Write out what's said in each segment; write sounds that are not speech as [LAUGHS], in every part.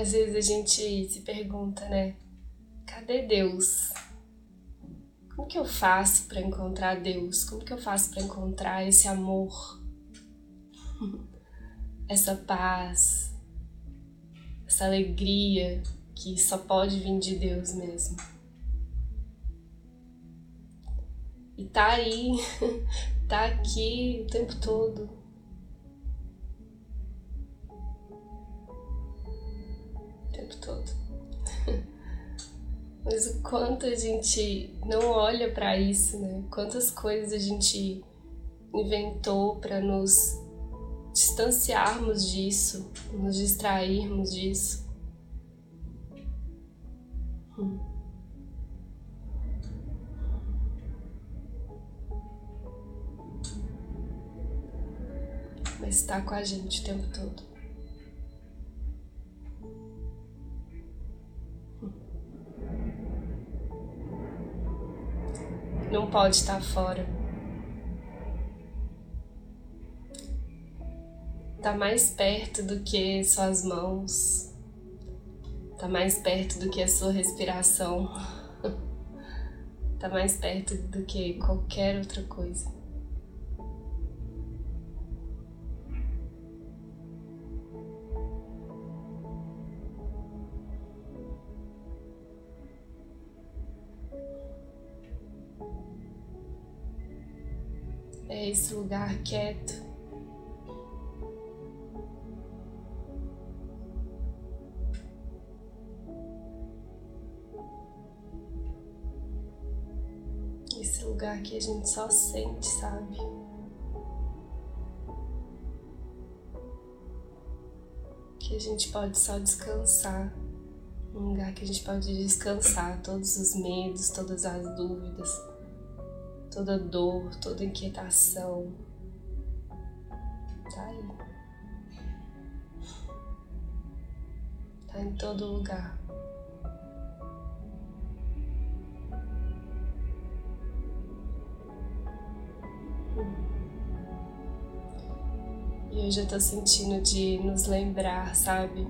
Às vezes a gente se pergunta, né? Cadê Deus? Como que eu faço para encontrar Deus? Como que eu faço para encontrar esse amor? [LAUGHS] Essa paz, essa alegria que só pode vir de Deus mesmo. E tá aí, [LAUGHS] tá aqui o tempo todo. Tempo todo. [LAUGHS] Mas o quanto a gente não olha para isso, né? Quantas coisas a gente inventou para nos distanciarmos disso, nos distrairmos disso. Hum. Mas está com a gente o tempo todo. Pode estar fora. Está mais perto do que suas mãos, está mais perto do que a sua respiração, está [LAUGHS] mais perto do que qualquer outra coisa. É esse lugar quieto. Esse lugar que a gente só sente, sabe? Que a gente pode só descansar. Um lugar que a gente pode descansar todos os medos, todas as dúvidas toda dor, toda inquietação. Tá aí. Tá em todo lugar. E hoje eu tô sentindo de nos lembrar, sabe?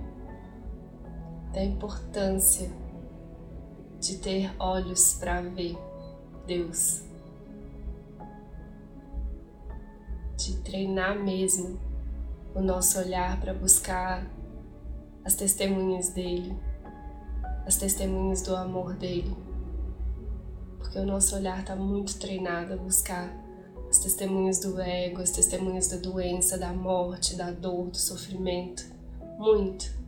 Da importância de ter olhos para ver Deus. De treinar mesmo o nosso olhar para buscar as testemunhas dele, as testemunhas do amor dele. Porque o nosso olhar está muito treinado a buscar as testemunhas do ego, as testemunhas da doença, da morte, da dor, do sofrimento. Muito.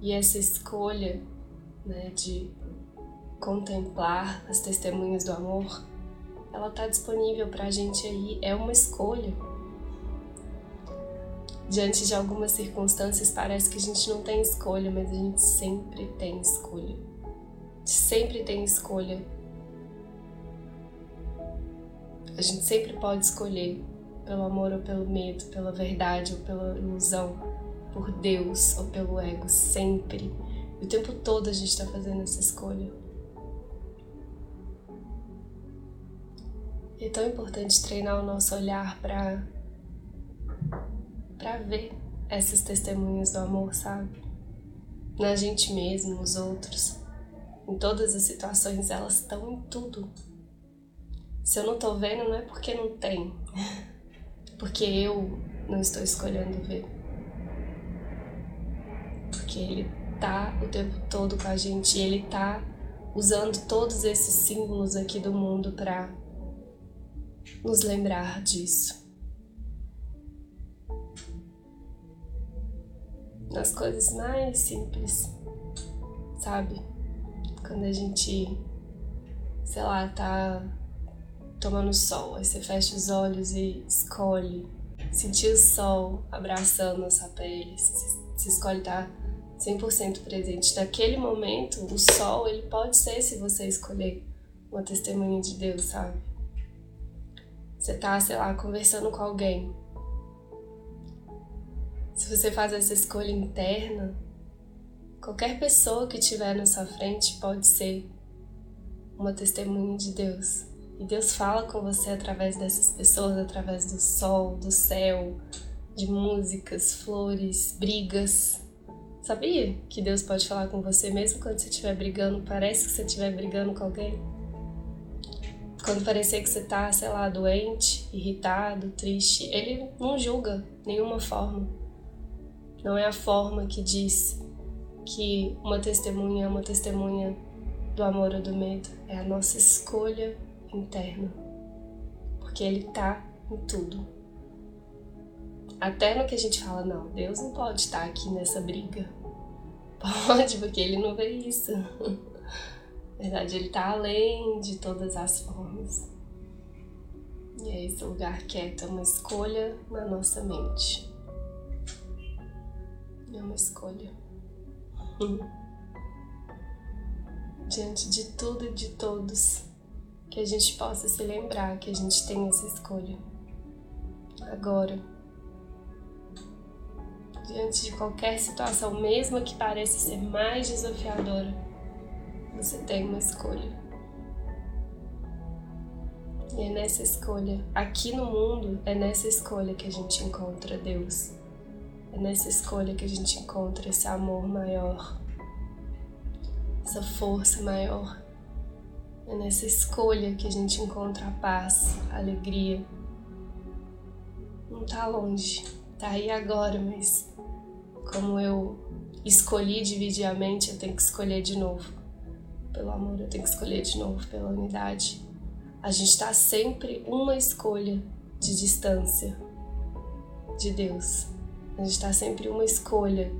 E essa escolha né, de contemplar as testemunhas do amor ela está disponível para a gente aí, é uma escolha. Diante de algumas circunstâncias, parece que a gente não tem escolha, mas a gente sempre tem escolha. Sempre tem escolha. A gente sempre pode escolher pelo amor ou pelo medo, pela verdade ou pela ilusão, por Deus ou pelo ego, sempre. E o tempo todo a gente está fazendo essa escolha. É tão importante treinar o nosso olhar para para ver essas testemunhas do amor, sabe? Na gente mesmo, nos outros. Em todas as situações, elas estão em tudo. Se eu não tô vendo, não é porque não tem. [LAUGHS] Porque eu não estou escolhendo ver. Porque ele tá o tempo todo com a gente e ele tá usando todos esses símbolos aqui do mundo para nos lembrar disso. Nas coisas mais simples, sabe? Quando a gente, sei lá, tá tomando sol, aí você fecha os olhos e escolhe sentir o sol abraçando a sua pele, você escolhe estar 100% presente. Naquele momento, o sol, ele pode ser se você escolher uma testemunha de Deus, sabe? Você tá, sei lá, conversando com alguém. Se você faz essa escolha interna, qualquer pessoa que estiver na sua frente pode ser uma testemunha de Deus. E Deus fala com você através dessas pessoas, através do sol, do céu, de músicas, flores, brigas. Sabia que Deus pode falar com você mesmo quando você estiver brigando? Parece que você estiver brigando com alguém. Quando parecer que você tá, sei lá, doente, irritado, triste, ele não julga nenhuma forma. Não é a forma que diz que uma testemunha é uma testemunha do amor ou do medo. É a nossa escolha interna. Porque ele tá em tudo. Até no que a gente fala, não, Deus não pode estar aqui nessa briga. [LAUGHS] Pode, porque ele não vê isso. Na verdade, ele está além de todas as formas. E é esse lugar quieto, é uma escolha na nossa mente. É uma escolha. [LAUGHS] Diante de tudo e de todos, que a gente possa se lembrar que a gente tem essa escolha. Agora diante de qualquer situação, mesmo que pareça ser mais desafiadora, você tem uma escolha. E é nessa escolha, aqui no mundo, é nessa escolha que a gente encontra Deus. É nessa escolha que a gente encontra esse amor maior, essa força maior. É nessa escolha que a gente encontra a paz, a alegria. Não tá longe, tá aí agora, mas como eu escolhi dividir a mente, eu tenho que escolher de novo. Pelo amor, eu tenho que escolher de novo pela unidade. A gente está sempre uma escolha de distância de Deus. A gente está sempre uma escolha,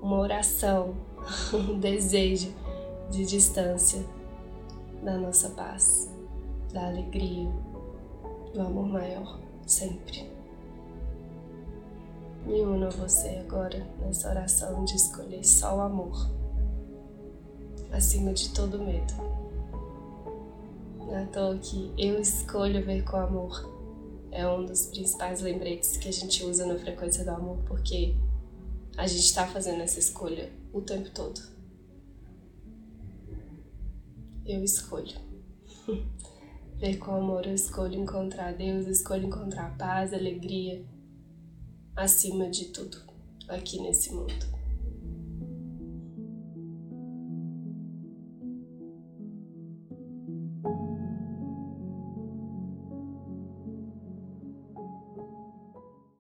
uma oração, [LAUGHS] um desejo de distância da nossa paz, da alegria, do amor maior, sempre. Me uno a você agora nessa oração de escolher só o amor, acima de todo medo. Não é toa que eu escolho ver com amor é um dos principais lembretes que a gente usa na frequência do amor, porque a gente está fazendo essa escolha o tempo todo. Eu escolho. [LAUGHS] ver com amor, eu escolho encontrar Deus, eu escolho encontrar paz, alegria acima de tudo aqui nesse mundo.